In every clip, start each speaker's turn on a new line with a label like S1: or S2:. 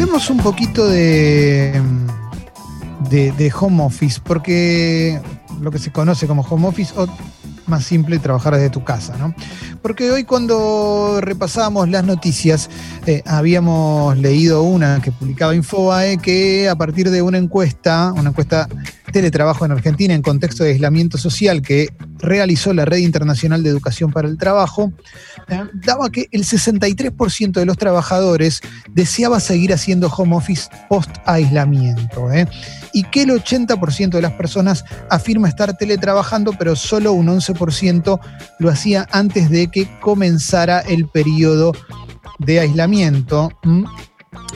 S1: hablemos un poquito de, de, home office, porque lo que se conoce como home office o más simple trabajar desde tu casa, ¿no? Porque hoy cuando repasamos las noticias, eh, habíamos leído una que publicaba Infobae que a partir de una encuesta, una encuesta teletrabajo en Argentina en contexto de aislamiento social que realizó la Red Internacional de Educación para el Trabajo, eh, daba que el 63% de los trabajadores deseaba seguir haciendo home office post aislamiento. ¿eh? y que el 80% de las personas afirma estar teletrabajando, pero solo un 11% lo hacía antes de que comenzara el periodo de aislamiento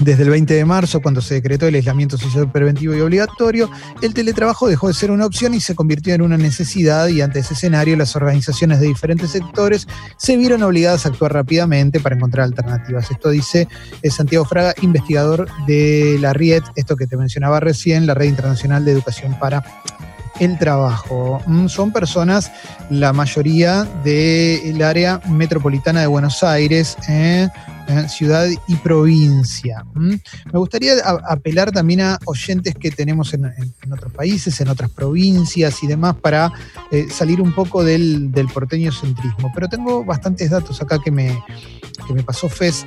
S1: desde el 20 de marzo, cuando se decretó el aislamiento social preventivo y obligatorio, el teletrabajo dejó de ser una opción y se convirtió en una necesidad y ante ese escenario las organizaciones de diferentes sectores se vieron obligadas a actuar rápidamente para encontrar alternativas. Esto dice eh, Santiago Fraga, investigador de la RIET, esto que te mencionaba recién, la Red Internacional de Educación para el trabajo. Mm, son personas, la mayoría del área metropolitana de Buenos Aires, eh, eh, ciudad y provincia. Me gustaría apelar también a oyentes que tenemos en, otros países, en otras provincias y demás, para eh, salir un poco del, porteño centrismo. Pero tengo bastantes datos acá que me, que me pasó FES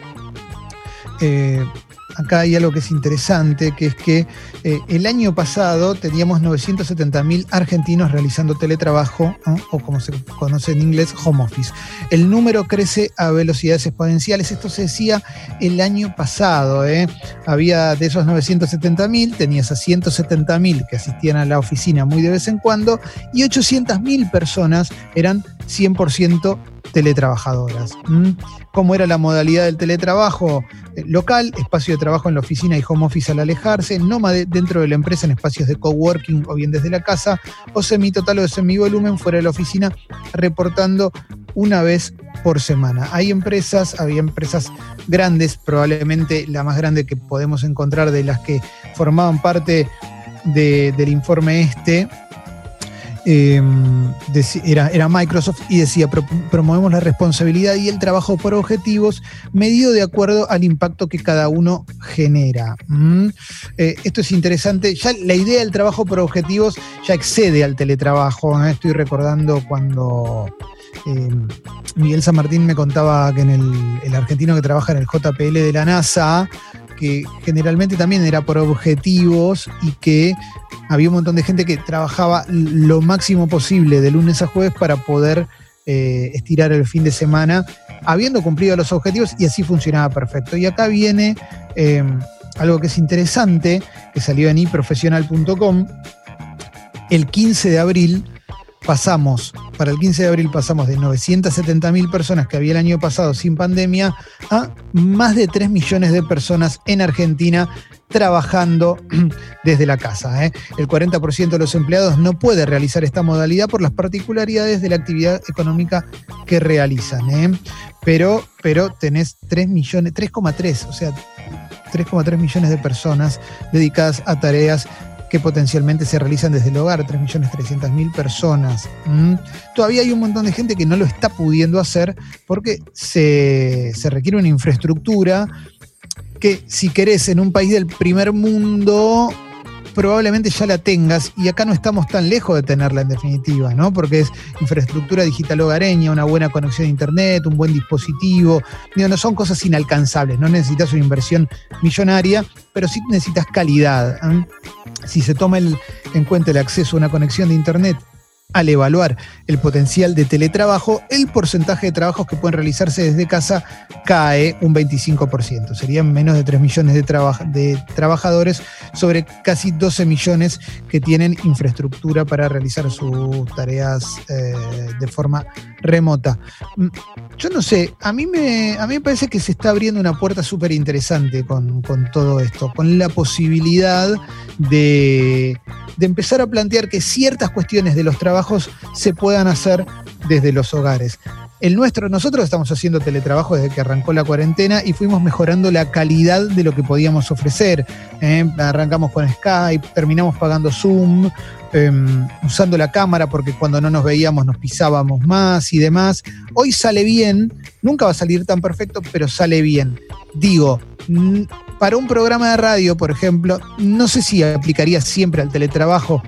S1: acá hay algo que es interesante, que es que eh, el año pasado teníamos 970.000 argentinos realizando teletrabajo, o como se conoce en inglés, home office. El número crece a velocidades exponenciales. Esto se decía el año pasado. ¿eh? Había de esos 970.000, tenías a 170.000 que asistían a la oficina muy de vez en cuando, y 800.000 personas eran 100% teletrabajadoras. ¿Cómo era la modalidad del teletrabajo? Eh, local, espacio de trabajo en la oficina y home office al alejarse, nómade dentro de la empresa en espacios de coworking o bien desde la casa, o semitotal o de semivolumen fuera de la oficina, reportando una vez por semana. Hay empresas, había empresas grandes, probablemente la más grande que podemos encontrar de las que formaban parte del informe este, Em, era, Microsoft y decía, promovemos la responsabilidad y el trabajo por objetivos medido de acuerdo al impacto que cada uno genera. ¿Mm? Eh, esto es interesante, ya la idea del trabajo por objetivos ya excede al teletrabajo. ¿eh? Estoy recordando cuando... Miguel San Martín me contaba que en el, el argentino que trabaja en el JPL de la NASA, que generalmente también era por objetivos y que había un montón de gente que trabajaba lo máximo posible de lunes a jueves para poder eh, estirar el fin de semana, habiendo cumplido los objetivos y así funcionaba perfecto. Y acá viene eh, algo que es interesante, que salió en iprofesional.com, el 15 de abril pasamos, para el 15 de abril pasamos de 970 mil personas que había el año pasado sin pandemia a más de 3 millones de personas en Argentina trabajando desde la casa. ¿eh? El 40% de los empleados no puede realizar esta modalidad por las particularidades de la actividad económica que realizan. ¿eh? Pero, pero tenés 3 millones, 3,3, o sea, 3,3 millones de personas dedicadas a tareas que potencialmente se realizan desde el hogar, 3.300.000 personas. Todavía hay un montón de gente que no lo está pudiendo hacer porque se, se requiere una infraestructura que si querés en un país del primer mundo probablemente ya la tengas y acá no estamos tan lejos de tenerla en definitiva, ¿no? Porque es infraestructura digital hogareña, una buena conexión a internet, un buen dispositivo, no son cosas inalcanzables, no necesitas una inversión millonaria, pero sí necesitas calidad. ¿eh? Si se toma en cuenta el acceso a una conexión de internet al evaluar el potencial de teletrabajo, el porcentaje de trabajos que pueden realizarse desde casa cae un 25%. Serían menos de 3 millones de, trabajadores sobre casi 12 millones que tienen infraestructura para realizar sus tareas eh, de forma remota. Mm, yo no sé, a mí me, a mí parece que se está abriendo una puerta súper interesante con, con todo esto, con la posibilidad de de empezar a plantear que ciertas cuestiones de los se puedan hacer desde los hogares. el nuestro, nosotros estamos haciendo teletrabajo desde que arrancó la cuarentena y fuimos mejorando la calidad de lo que podíamos ofrecer. ¿eh? Arrancamos con Skype, terminamos pagando Zoom, em, usando la cámara porque cuando no nos veíamos nos pisábamos más y demás. Hoy sale bien, nunca va a salir tan perfecto, pero sale bien. Digo, para un programa de radio, por ejemplo, no sé si aplicaría siempre al teletrabajo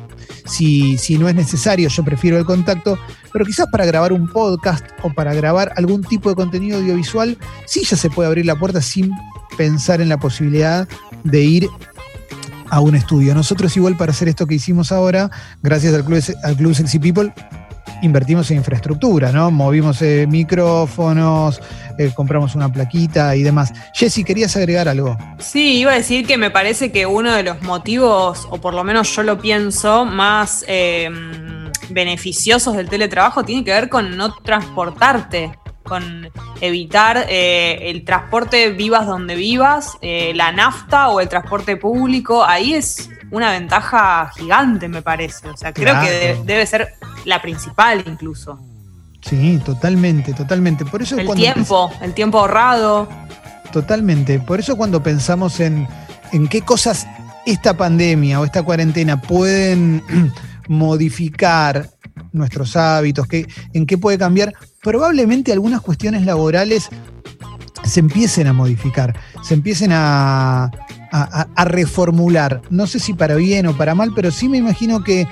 S1: si, si no es necesario, yo prefiero el contacto, pero quizás para grabar un podcast o para grabar algún tipo de contenido audiovisual, sí ya se puede abrir la puerta sin pensar en la posibilidad de ir a un estudio. Nosotros igual para hacer esto que hicimos ahora, gracias al Club, al Club Sexy People, invertimos en infraestructura, ¿no? Movimos eh, micrófonos, eh, compramos una plaquita y demás. Jessy, ¿querías agregar algo?
S2: Sí, iba a decir que me parece que uno de los motivos, o por lo menos yo lo pienso, más em, beneficiosos del teletrabajo tiene que ver con no transportarte con evitar eh, el transporte vivas donde vivas, la nafta o el transporte público, ahí es una ventaja gigante, me parece. O sea, creo que debe ser la principal incluso.
S1: Sí, totalmente, totalmente. Por eso
S2: el tiempo, el tiempo ahorrado.
S1: Totalmente. Por eso cuando pensamos en, en qué cosas esta pandemia o esta cuarentena pueden modificar nuestros hábitos, qué, en qué puede cambiar, probablemente algunas cuestiones laborales se empiecen a modificar, se empiecen a, a, reformular. No sé si para bien o para mal, pero sí me imagino que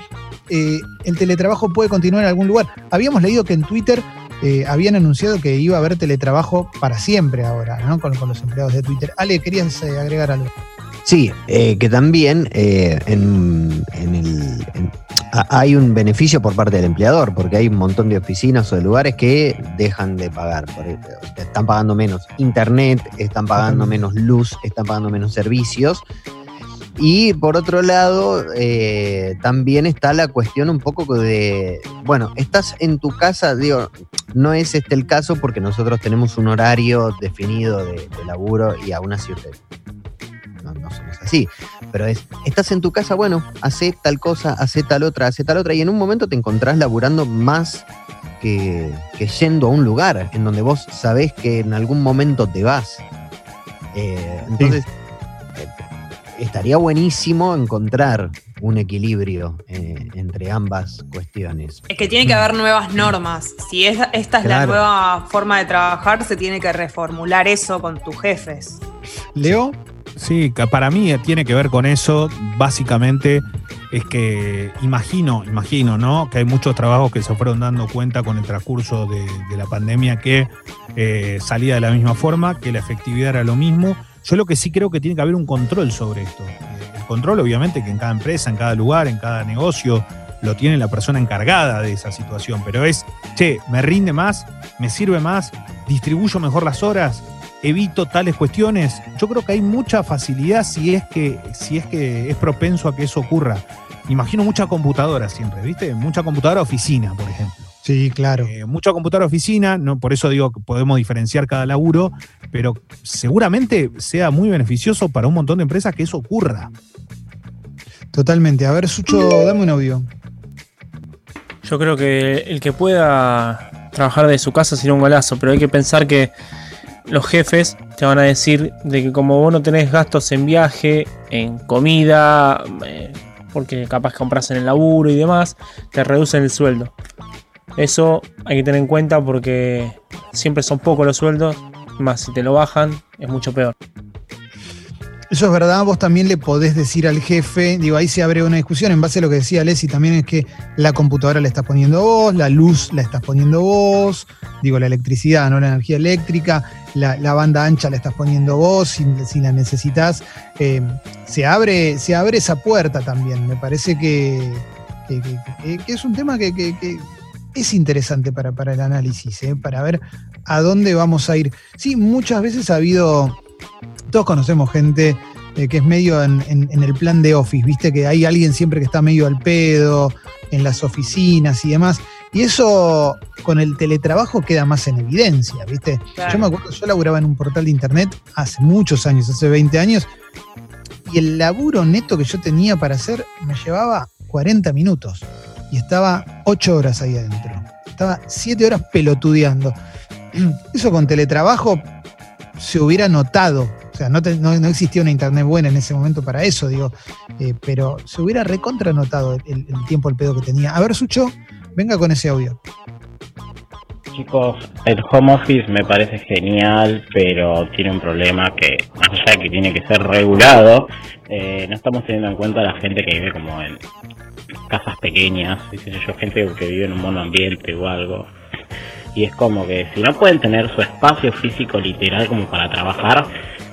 S1: eh, el teletrabajo puede continuar en algún lugar. Habíamos leído que en Twitter eh, habían anunciado que iba a haber teletrabajo para siempre ahora, ¿no? Con, los empleados de Twitter. Ale, ¿querías eh, agregar algo?
S3: Sí, que también en, el, hay un beneficio por parte del empleador, porque hay un montón de oficinas o de lugares que dejan de pagar. Están pagando menos internet, están pagando menos luz, están pagando menos servicios. Y por otro lado, eh, también está la cuestión un poco de, bueno, estás en tu casa, digo, no es este el caso porque nosotros tenemos un horario definido de, laburo y aún así no, no somos así pero es, estás en tu casa, bueno, hace tal cosa, hace tal otra, hace tal otra, y en un momento te encontrás laburando más que, yendo a un lugar en donde vos sabés que en algún momento te vas. Eh, entonces, estaría buenísimo encontrar un equilibrio eh, entre ambas cuestiones.
S2: Es que tiene que haber nuevas normas. Si esta es la nueva forma de trabajar, se tiene que reformular eso con tus jefes.
S1: Leo.
S4: Sí, para mí tiene que ver con eso. Básicamente es que imagino, imagino, ¿no? Que hay muchos trabajos que se fueron dando cuenta con el transcurso de, la pandemia que eh, salía de la misma forma, que la efectividad era lo mismo. Yo lo que sí creo que tiene que haber un control sobre esto. El control, obviamente, que en cada empresa, en cada lugar, en cada negocio, lo tiene la persona encargada de esa situación, pero es, che, me rinde más, me sirve más, distribuyo mejor las horas, evito tales cuestiones. Yo creo que hay mucha facilidad si es que, si es, que es propenso a que eso ocurra. Imagino mucha computadora siempre, ¿viste? Mucha computadora oficina, por ejemplo.
S1: Sí, claro.
S4: Eh, mucha computadora oficina, no, por eso digo que podemos diferenciar cada laburo, pero seguramente sea muy beneficioso para un montón de empresas que eso ocurra.
S1: Totalmente. A ver, Sucho, dame un audio.
S5: Yo creo que el que pueda trabajar de su casa sería un golazo, pero hay que pensar que los jefes te van a decir de que como vos no tenés gastos en viaje, en comida, eh, porque capaz compras en el laburo y demás, te reducen el sueldo. Eso hay que tener en cuenta porque siempre son pocos los sueldos, más si te lo bajan es mucho peor.
S1: Eso es verdad, vos también le podés decir al jefe, digo, ahí se abre una discusión en base a lo que decía Leslie, también es que la computadora la estás poniendo vos, la luz la estás poniendo vos, digo, la electricidad, no la energía eléctrica, la, banda ancha la estás poniendo vos si, la necesitas. Eh, se, abre, se abre esa puerta también, me parece que, es un tema que, es interesante para, para el análisis, eh, para ver a dónde vamos a ir. Sí, muchas veces ha habido todos conocemos gente eh, que es medio en, el plan de office, viste que hay alguien siempre que está medio al pedo en las oficinas y demás. Y eso con el teletrabajo queda más en evidencia, ¿viste? Yo me acuerdo, yo laburaba en un portal de internet hace muchos años, hace 20 años, y el laburo neto que yo tenía para hacer me llevaba 40 minutos y estaba 8 horas ahí adentro. estaba siete horas pelotudeando. Eso con teletrabajo se hubiera notado. O sea, no, no, existía una internet buena en ese momento para eso, digo. Eh, pero se hubiera recontra notado el, el, tiempo, el pedo que tenía. A ver, Sucho, venga con ese audio.
S6: Chicos, el home office me parece genial, pero tiene un problema que, más allá de que tiene que ser regulado, eh, no estamos teniendo en cuenta a la gente que vive como en casas pequeñas, yo, gente que vive en un monoambiente o algo. Y es como que si no pueden tener su espacio físico literal como para trabajar,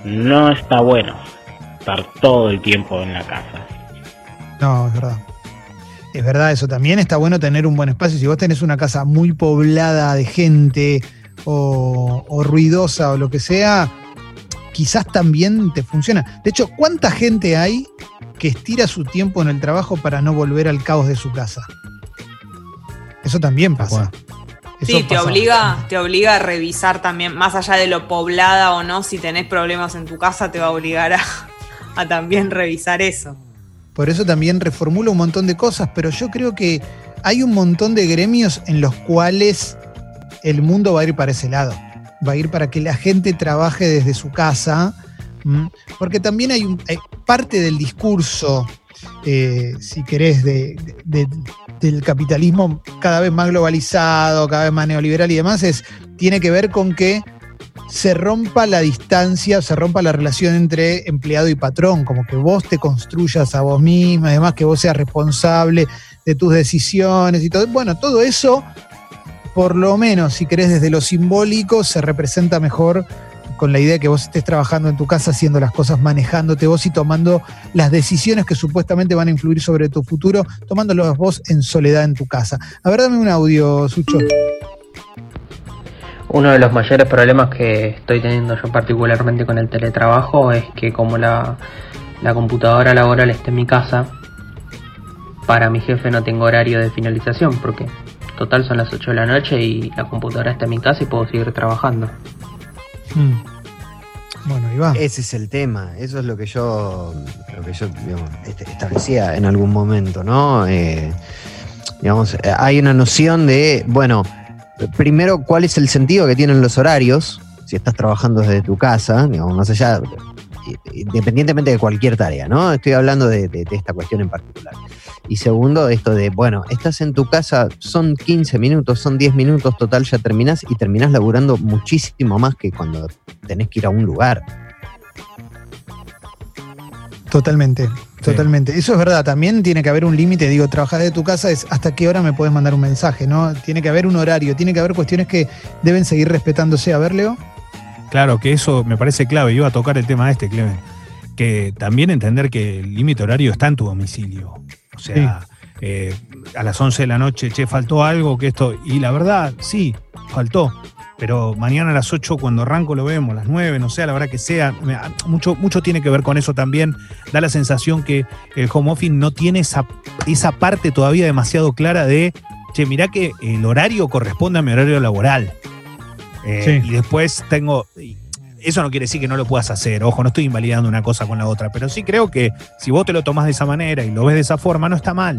S6: no está bueno estar todo el tiempo en la casa.
S1: No, es verdad. Es verdad eso, también está bueno tener un buen espacio. Si vos tenés una casa muy poblada de gente o, o ruidosa o lo que sea, quizás también te funciona. De hecho, ¿cuánta gente hay que estira su tiempo en el trabajo para no volver al caos de su casa? Eso también pasa.
S2: sí, te obliga, te obliga a revisar también, más allá de lo poblada o no, si tenés problemas en tu casa, te va a obligar a, a también revisar eso.
S1: Por eso también reformula un montón de cosas, pero yo creo que hay un montón de gremios en los cuales el mundo va a ir para ese lado. Va a ir para que la gente trabaje desde su casa, porque también hay, un, parte del discurso, eh, si querés, del capitalismo cada vez más globalizado, cada vez más neoliberal y demás, es, tiene que ver con que se rompa la distancia, se rompa la relación entre empleado y patrón, como que vos te construyas a vos misma, además que vos seas responsable de tus decisiones y todo. Bueno, todo eso, por lo menos, si querés desde lo simbólico, se representa mejor con la idea de que vos estés trabajando en tu casa, haciendo las cosas, manejándote vos y tomando las decisiones que supuestamente van a influir sobre tu futuro, tomándolos vos en soledad en tu casa. A ver, dame un audio, Sucho.
S7: Uno de los mayores problemas que estoy teniendo yo particularmente con el teletrabajo es que como la, computadora laboral está en mi casa, para mi jefe no tengo horario de finalización, porque total son las 8 de la noche y la computadora está en mi casa y puedo seguir trabajando.
S3: Hmm. Bueno, Iván. Ese es el tema, eso es lo que yo, lo que yo este, establecía en algún momento, ¿no? Eh, digamos, hay una noción de, bueno, primero, ¿cuál es el sentido que tienen los horarios? Si estás trabajando desde tu casa, digamos, más allá, independientemente de cualquier tarea, ¿no? Estoy hablando de, esta cuestión en particular. Y segundo, esto de, bueno, estás en tu casa, son 15 minutos, son 10 minutos, total, ya terminás y terminás laburando muchísimo más que cuando tenés que ir a un lugar.
S1: Totalmente. Totalmente. Eso es verdad. También tiene que haber un límite. Digo, trabajar de tu casa es hasta qué hora me puedes mandar un mensaje, ¿no? Tiene que haber un horario, tiene que haber cuestiones que deben seguir respetándose. A ver, Leo.
S4: Claro, que eso me parece clave. Iba a tocar el tema este, Clemen. Que también entender que el límite horario está en tu domicilio. O sea, eh, a las 11 de la noche, che, faltó algo, que esto. Y la verdad, sí, faltó pero mañana a las 8 cuando arranco lo vemos, las 9, no sé, a la hora que sea. Mucho, mucho tiene que ver con eso también. Da la sensación que el home office no tiene esa, esa parte todavía demasiado clara de, che, mirá que el horario corresponde a mi horario laboral. Eh, y después tengo... Eso no quiere decir que no lo puedas hacer, ojo, no estoy invalidando una cosa con la otra, pero sí creo que si vos te lo tomás de esa manera y lo ves de esa forma, no está mal.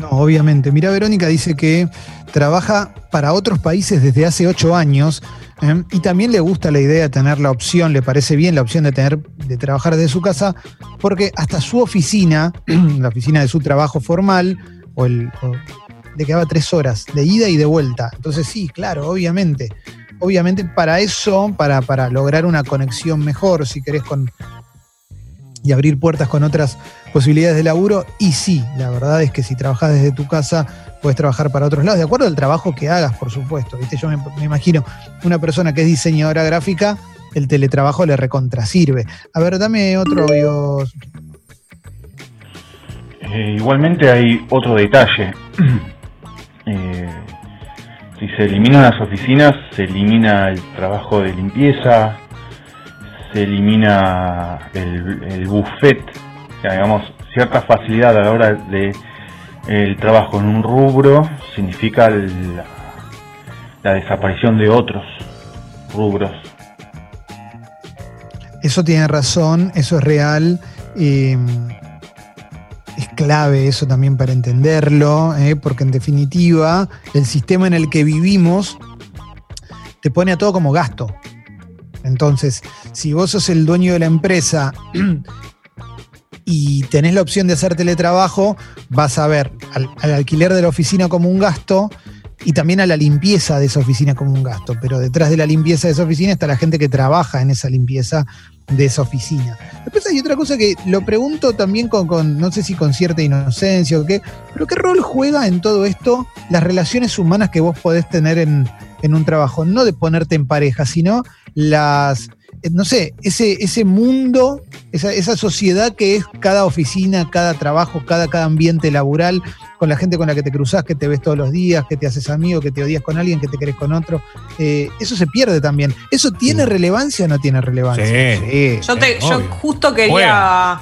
S1: No, obviamente. Mira, Verónica dice que trabaja para otros países desde hace ocho años ¿eh? y también le gusta la idea de tener la opción, le parece bien la opción de tener de trabajar desde su casa, porque hasta su oficina, la oficina de su trabajo formal, o el, le quedaba tres horas de ida y de vuelta. Entonces sí, claro, obviamente. Obviamente para eso, para, para lograr una conexión mejor, si querés, con, y abrir puertas con otras posibilidades de laburo. Y sí, la verdad es que si trabajas desde tu casa, puedes trabajar para otros lados, de acuerdo al trabajo que hagas, por supuesto. ¿viste? Yo me, imagino una persona que es diseñadora gráfica, el teletrabajo le recontrasirve. A ver, dame otro.
S8: Eh, igualmente hay otro detalle. Eh, si se eliminan las oficinas, se elimina el trabajo de limpieza, se elimina el, buffet, digamos, cierta facilidad a la hora de el trabajo en un rubro significa la, desaparición de otros rubros.
S1: Eso tiene razón, eso es real. es clave eso también para entenderlo, ¿eh? porque en definitiva el sistema en el que vivimos te pone a todo como gasto. Entonces, si vos sos el dueño de la empresa y tenés la opción de hacer teletrabajo, vas a ver al, al alquiler de la oficina como un gasto y también a la limpieza de esa oficina como un gasto. Pero detrás de la limpieza de esa oficina está la gente que trabaja en esa limpieza de esa oficina. Después hay otra cosa que lo pregunto también con, con, no sé si con cierta inocencia o qué, pero ¿qué rol juega en todo esto las relaciones humanas que vos podés tener en, en un trabajo? No de ponerte en pareja, sino las, eh, no sé, ese, ese mundo, esa, esa sociedad que es cada oficina, cada trabajo, cada, cada ambiente laboral, con la gente con la que te cruzás, que te ves todos los días, que te haces amigo, que te odias con alguien, que te querés con otro. Eh, eso se pierde también. ¿Eso tiene relevancia o no tiene relevancia?
S4: Sí.
S2: Yo, te- yo justo quería,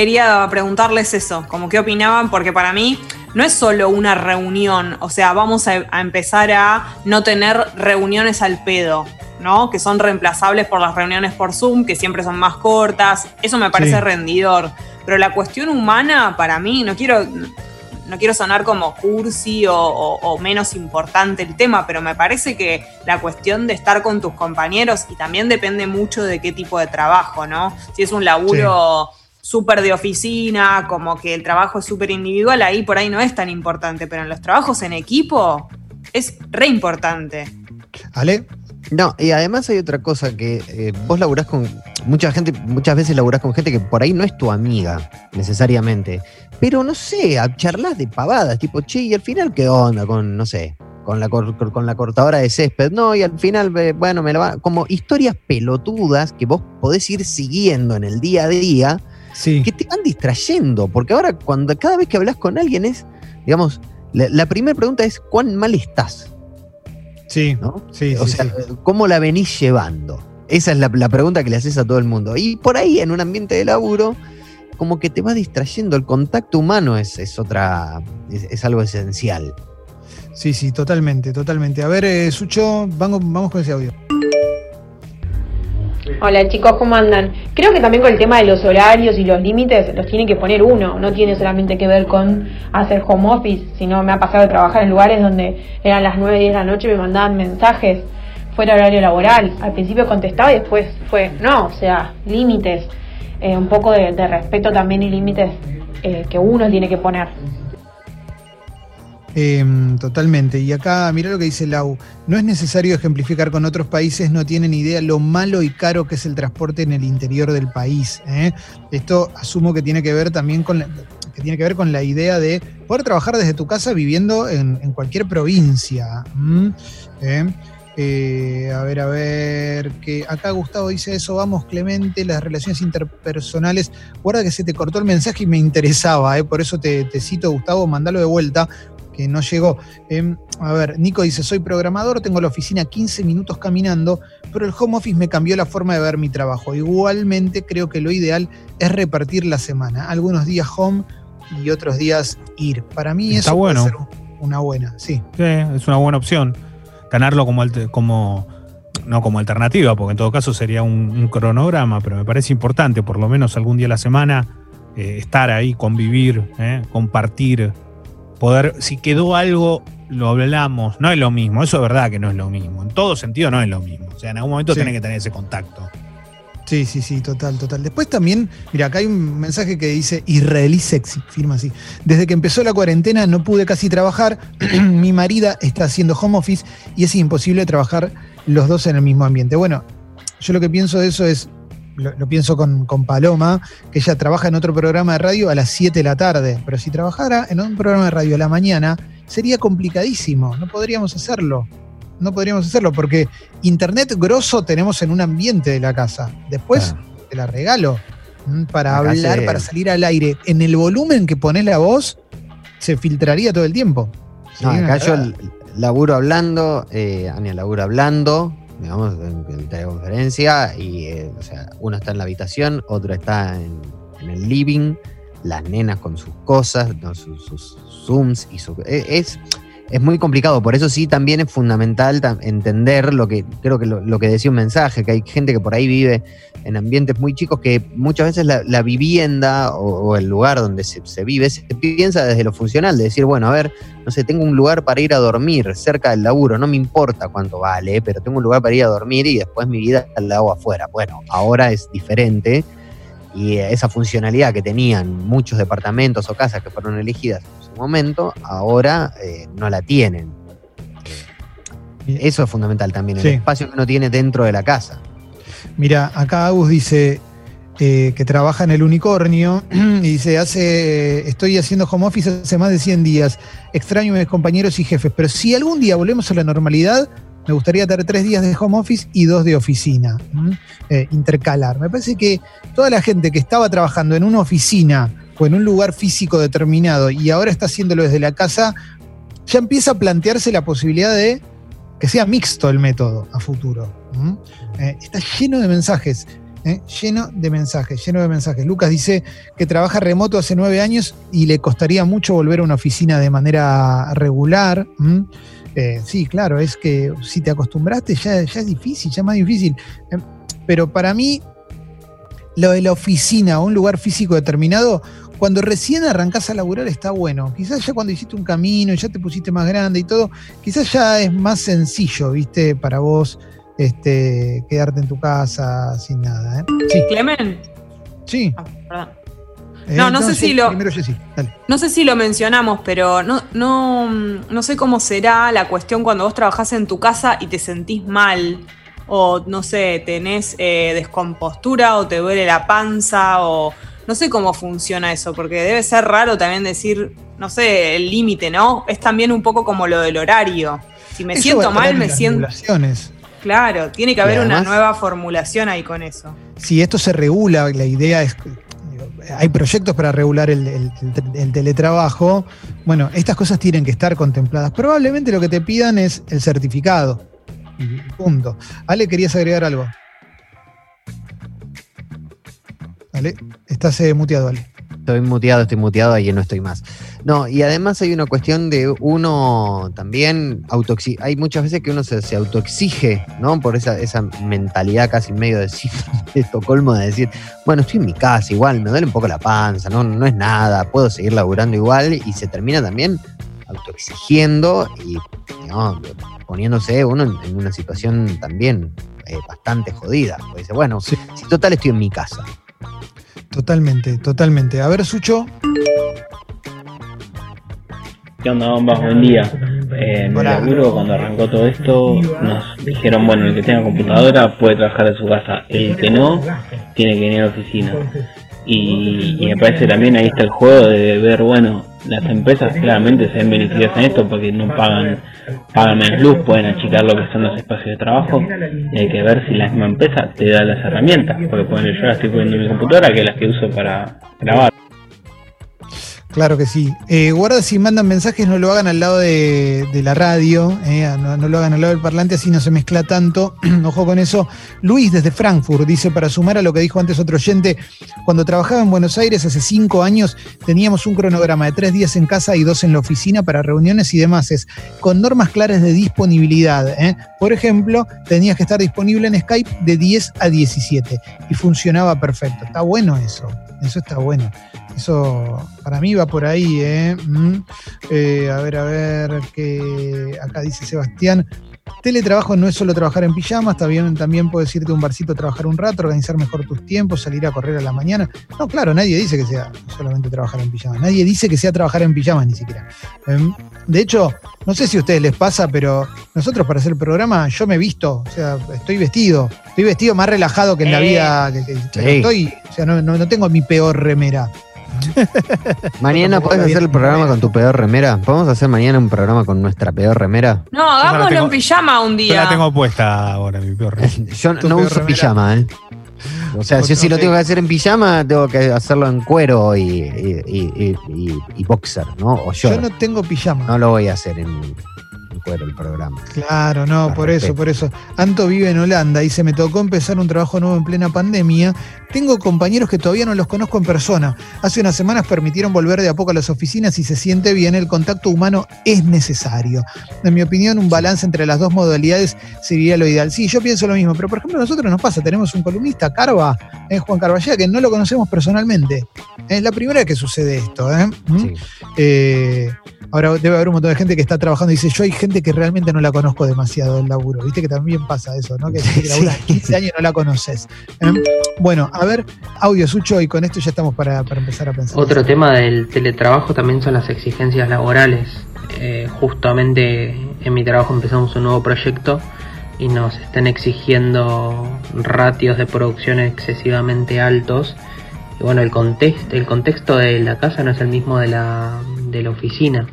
S2: quería preguntarles eso, como qué opinaban, porque para mí no es solo una reunión, o sea, vamos a, a empezar a no tener reuniones al pedo, ¿no? Que son reemplazables por las reuniones por Zoom, que siempre son más cortas, eso me parece
S1: Sí.
S2: rendidor, pero la cuestión humana para mí, no quiero... No quiero sonar como cursi o, o- o menos importante el tema, pero me parece que la cuestión de estar con tus compañeros y también depende mucho de qué tipo de trabajo, ¿no? Si es un laburo súper de oficina, como que el trabajo es súper individual, ahí por ahí no es tan importante, pero en los trabajos en equipo es re importante.
S1: ¿Ale?
S3: No, y además hay otra cosa que eh, vos laburás con mucha gente, muchas veces laburás con gente que por ahí no es tu amiga, necesariamente. Pero no sé, a- charlas de pavadas, tipo, che, y al final, ¿qué onda con, no sé, con la, cor- con la cortadora de césped? No, y al final, eh, bueno, me la va. Como historias pelotudas que vos podés ir siguiendo en el día a día,
S1: Sí.
S3: que te van distrayendo. Porque ahora, cuando cada vez que hablas con alguien es, digamos, la, la primera pregunta es: ¿cuán mal estás?
S1: Sí,
S3: ¿no?
S1: sí,
S3: o
S1: sí,
S3: sea,
S1: sí.
S3: ¿cómo la venís llevando? Esa es la, la pregunta que le haces a todo el mundo. Y por ahí, en un ambiente de laburo, como que te va distrayendo. El contacto humano es, es otra, es, es algo esencial.
S1: Sí, sí, totalmente, totalmente. A ver, eh, Sucho, vamos, vamos con ese audio.
S9: Hola chicos, ¿cómo andan? Creo que también con el tema de los horarios y los límites los tiene que poner uno, no tiene solamente que ver con hacer home office, sino me ha pasado de trabajar en lugares donde eran las 9, 10 de la noche y me mandaban mensajes fuera horario laboral. Al principio contestaba y después fue, no, o sea, límites, eh, un poco de, de respeto también y límites eh, que uno tiene que poner.
S1: Em, totalmente. Y acá, mira lo que dice Lau. No es necesario ejemplificar con otros países, no tienen idea lo malo y caro que es el transporte en el interior del país. ¿eh? Esto asumo que tiene que ver también con la, que tiene que ver con la idea de poder trabajar desde tu casa viviendo en, cualquier provincia. ¿Eh? Eh, a ver, a ver, que acá Gustavo dice eso, vamos Clemente, las relaciones interpersonales. Guarda que se te cortó el mensaje y me interesaba, por eso te, te cito Gustavo, mandalo de vuelta que no llegó. Eh, a ver, Nico dice, soy programador, tengo la oficina 15 minutos caminando, pero el home office me cambió la forma de ver mi trabajo. Igualmente creo que lo ideal es repartir la semana, algunos días home y otros días ir. Para mí
S4: Está
S1: eso
S4: bueno.
S1: puede ser una buena, sí.
S4: Sí, es una buena opción. Tenerlo como, como no como alternativa, porque en todo caso sería un, un cronograma, pero me parece importante, por lo menos algún día a la semana, eh, estar ahí, convivir, eh, compartir, poder, si quedó algo, lo hablamos. No es lo mismo, eso es verdad que no es lo mismo. En todo sentido no es lo mismo. O sea, en algún momento
S1: Sí.
S4: tenés que tener ese contacto.
S1: Sí, sí, sí, total, total. Después también, mira, acá hay un mensaje que dice israelí sexy, firma así. Desde que empezó la cuarentena no pude casi trabajar. Mi marida está haciendo home office y es imposible trabajar los dos en el mismo ambiente. Bueno, yo lo que pienso de eso es, lo, lo pienso con, con Paloma, que ella trabaja en otro programa de radio a las 7 de la tarde. Pero si trabajara en un programa de radio a la mañana, sería complicadísimo. No podríamos hacerlo. No podríamos hacerlo porque internet grosso tenemos en un ambiente de la casa. Después te la regalo mm, para
S3: Acá
S1: hablar,
S3: se-
S1: para salir al aire. En el volumen que pones la voz, se filtraría todo el tiempo.
S3: No, acá yo laburo hablando, eh, Ania labura hablando, digamos, en, en teleconferencia, y eh, o sea, uno está en la habitación, otro está en, el living, las nenas con sus cosas, ¿no? sus, sus zooms y su. eh, Es, es muy complicado. Por eso sí también es fundamental entender lo que, creo que lo, que decía un mensaje, que hay gente que por ahí vive en ambientes muy chicos que muchas veces la, la vivienda o, el lugar donde se, se vive se piensa desde lo funcional, de decir, bueno, a ver, no sé, tengo un lugar para ir a dormir cerca del laburo, no me importa cuánto vale, pero tengo un lugar para ir a dormir y después mi vida la hago afuera. Bueno, ahora es diferente y esa funcionalidad que tenían muchos departamentos o casas que fueron elegidas momento, ahora eh, no la tienen. Eso es fundamental también,
S1: Sí.
S3: el espacio que uno tiene dentro de la casa.
S1: Mira, acá Agus dice eh, que trabaja en el unicornio y dice, hace, estoy haciendo home office hace más de 100 días, extraño a mis compañeros y jefes, pero si algún día volvemos a la normalidad, me gustaría tener tres días de home office y dos de oficina. Eh, intercalar. Me parece que toda la gente que estaba trabajando en una oficina o en un lugar físico determinado y ahora está haciéndolo desde la casa, ya empieza a plantearse la posibilidad de que sea mixto el método a futuro. Eh, está lleno de mensajes, ¿eh? lleno de mensajes, lleno de mensajes. Lucas dice que trabaja remoto hace nueve años y le costaría mucho volver a una oficina de manera regular. Eh, sí, claro, es que si te acostumbraste ya, es difícil, ya es más difícil. Eh, pero para mí, lo de la oficina o un lugar físico determinado, cuando recién arrancás a laburar está bueno. Quizás ya cuando hiciste un camino, ya te pusiste más grande y todo, quizás ya es más sencillo, ¿viste? Para vos este, quedarte en tu casa sin nada. ¿eh? Sí,
S2: Clemen.
S1: sí.
S2: Ah, perdón.
S1: Eh,
S2: No, no sé si lo-
S1: Primero Jessy, dale.
S2: No sé si lo mencionamos, pero no, no, no sé cómo será la cuestión cuando vos trabajás en tu casa y te sentís mal. O no sé, tenés eh, descompostura o te duele la panza o no sé cómo funciona eso, porque debe ser raro también decir, no sé, el límite, ¿no? Es también un poco como lo del horario. Si me
S1: Eso
S2: siento mal, me siento... Claro, tiene que haber una nueva formulación ahí con eso.
S1: si esto se regula, la idea es hay proyectos para regular el, el- el- el teletrabajo, bueno, estas cosas tienen que estar contempladas. Probablemente lo que te pidan es el certificado. Punto. Ale, ¿querías agregar algo? Estás eh, muteado, Ale.
S3: Estoy muteado, estoy muteado, ahí no estoy más. No, y además hay una cuestión de uno también Hay muchas veces que uno se, se autoexige, ¿no? Por esa, esa mentalidad casi medio de de Estocolmo de decir, bueno, estoy en mi casa igual, me duele un poco la panza, no, no es nada, puedo seguir laburando igual, y se termina también autoexigiendo y poniéndose uno en, en una situación también eh, bastante jodida. Porque dice, bueno,
S1: Sí.
S3: si total estoy en mi casa.
S1: Totalmente, totalmente. A ver, Sucho.
S6: ¿Qué onda, bombas? Buen día. Eh, en laburo, cuando arrancó todo esto, nos dijeron, bueno, el que tenga computadora puede trabajar de su casa, el que no, tiene que venir a la oficina. Y, y me parece también ahí está el juego de ver, bueno, las empresas claramente se ven beneficiadas en esto porque no pagan, pagan menos luz, pueden achicar lo que son los espacios de trabajo y hay que ver si la misma empresa te da las herramientas, porque poner yo la estoy poniendo en mi computadora que es la que uso para grabar.
S1: Claro que sí. Eh, guarda si mandan mensajes, no lo hagan al lado de, la radio, eh, no, no lo hagan al lado del parlante, así no se mezcla tanto. Ojo con eso. Luis desde Frankfurt dice, para sumar a lo que dijo antes otro oyente, cuando trabajaba en Buenos Aires hace cinco años, teníamos un cronograma de tres días en casa y dos en la oficina para reuniones y demás, es, con normas claras de disponibilidad. eh. Por ejemplo, tenías que estar disponible en Skype de 10 a 17 y funcionaba perfecto. Está bueno eso, eso está bueno. Eso para mí va por ahí, ¿eh? Mm. Eh, a ver, a ver, que acá dice Sebastián. Teletrabajo no es solo trabajar en pijamas, también, también puedes irte a un barcito a trabajar un rato, organizar mejor tus tiempos, salir a correr a la mañana. No, claro, nadie dice que sea solamente trabajar en pijamas. Nadie dice que sea trabajar en pijamas ni siquiera. Em, De hecho, no sé si a ustedes les pasa, pero nosotros para hacer el programa yo me he visto, o sea, estoy vestido. Estoy vestido más relajado que en la
S2: Eh.
S1: vida que, que- que
S3: Sí.
S1: estoy. O sea, no, no- no tengo mi peor remera.
S3: Mañana podés hacer el programa con tu peor remera. ¿Podemos hacer mañana un programa con nuestra peor remera?
S2: No, hagámoslo
S4: tengo-
S2: en pijama un
S4: Yo
S2: día.
S4: la tengo puesta ahora, mi peor.
S3: Yo
S1: Tu
S3: no uso
S1: remera.
S3: pijama, ¿eh? O sea, yo si lo tengo que hacer en pijama, tengo que hacerlo en cuero y, y, y- y- y boxer, ¿no? O
S1: Yo no tengo pijama.
S3: No lo voy a hacer en fuera el programa.
S1: Claro, no, por eso, por eso. Anto vive en Holanda y se me tocó empezar un trabajo nuevo en plena pandemia. Tengo compañeros que todavía no los conozco en persona. Hace unas semanas permitieron volver de a poco a las oficinas y se siente bien. El contacto humano es necesario. En mi opinión, un balance entre las dos modalidades sería lo ideal. Sí, yo pienso lo mismo, pero por ejemplo, a nosotros nos pasa, tenemos un columnista, Carva, eh, Juan Carballeda, que no lo conocemos personalmente. Es la primera vez que sucede esto. ¿eh? ¿Mm?
S3: Sí.
S1: Eh, ahora debe haber un montón de gente que está trabajando y dice, yo hay gente que realmente no la conozco demasiado del laburo. Viste que también pasa eso, ¿no? Que, que labura 15 años y no la conoces. ¿eh? Bueno, a ver, audio Sucho, y con esto ya estamos para, para empezar a pensar.
S7: Otro tema del teletrabajo también son las exigencias laborales. Eh, justamente en mi trabajo empezamos un nuevo proyecto y nos están exigiendo ratios de producción excesivamente altos. Y bueno, el contexto, el contexto de la casa no es el mismo de la, de la oficina.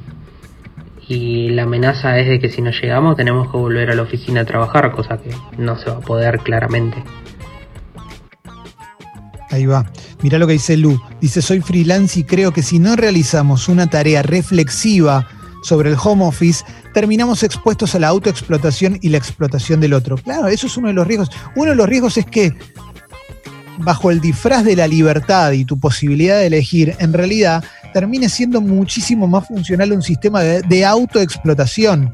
S7: Y la amenaza es de que si no llegamos tenemos que volver a la oficina a trabajar, cosa que no se va a poder claramente.
S1: Ahí va. Mirá lo que dice Lu. Dice, soy freelance y creo que si no realizamos una tarea reflexiva sobre el home office, terminamos expuestos a la autoexplotación y la explotación del otro. Claro, eso es uno de los riesgos. Uno de los riesgos es que bajo el disfraz de la libertad y tu posibilidad de elegir, en realidad termine siendo muchísimo más funcional un sistema de, de autoexplotación.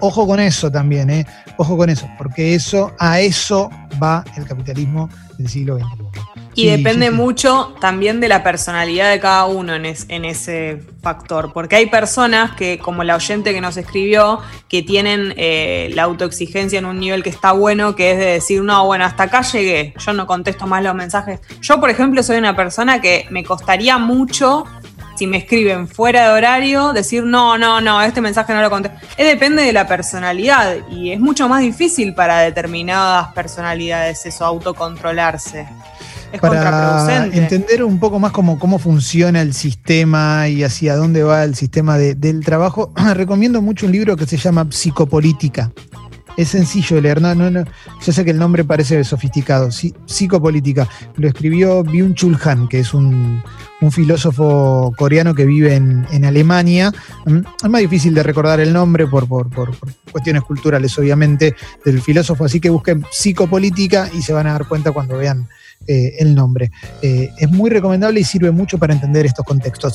S1: Ojo con eso también, ¿eh? Ojo con eso, porque eso, a eso va el capitalismo del siglo XXI.
S2: Y depende
S1: sí, sí.
S2: mucho también de la personalidad de cada uno en, es- en ese factor. Porque hay personas que, como la oyente que nos escribió, que tienen eh, la autoexigencia en un nivel que está bueno, que es de decir, no, bueno, hasta acá llegué, yo no contesto más los mensajes. Yo, por ejemplo, soy una persona que me costaría mucho, si me escriben fuera de horario, decir, no, no, no, este mensaje no lo contesto. Es depende de la personalidad y es mucho más difícil para determinadas personalidades eso, autocontrolarse. Es
S1: para
S2: contraproducente.
S1: entender un poco más cómo, cómo funciona el sistema y hacia dónde va el sistema de- del trabajo, recomiendo mucho un libro que se llama Psicopolítica. Es sencillo de leer, no, no, no. Yo sé que el nombre parece sofisticado. Sí, psicopolítica. Lo escribió Byung-Chul Han, que es un, filósofo coreano que vive en, Alemania. Mm, Es más difícil de recordar el nombre por, por- por- por cuestiones culturales, obviamente, del filósofo. Así que busquen psicopolítica y se van a dar cuenta cuando vean eh, el nombre. Eh, es muy recomendable y sirve mucho para entender estos contextos.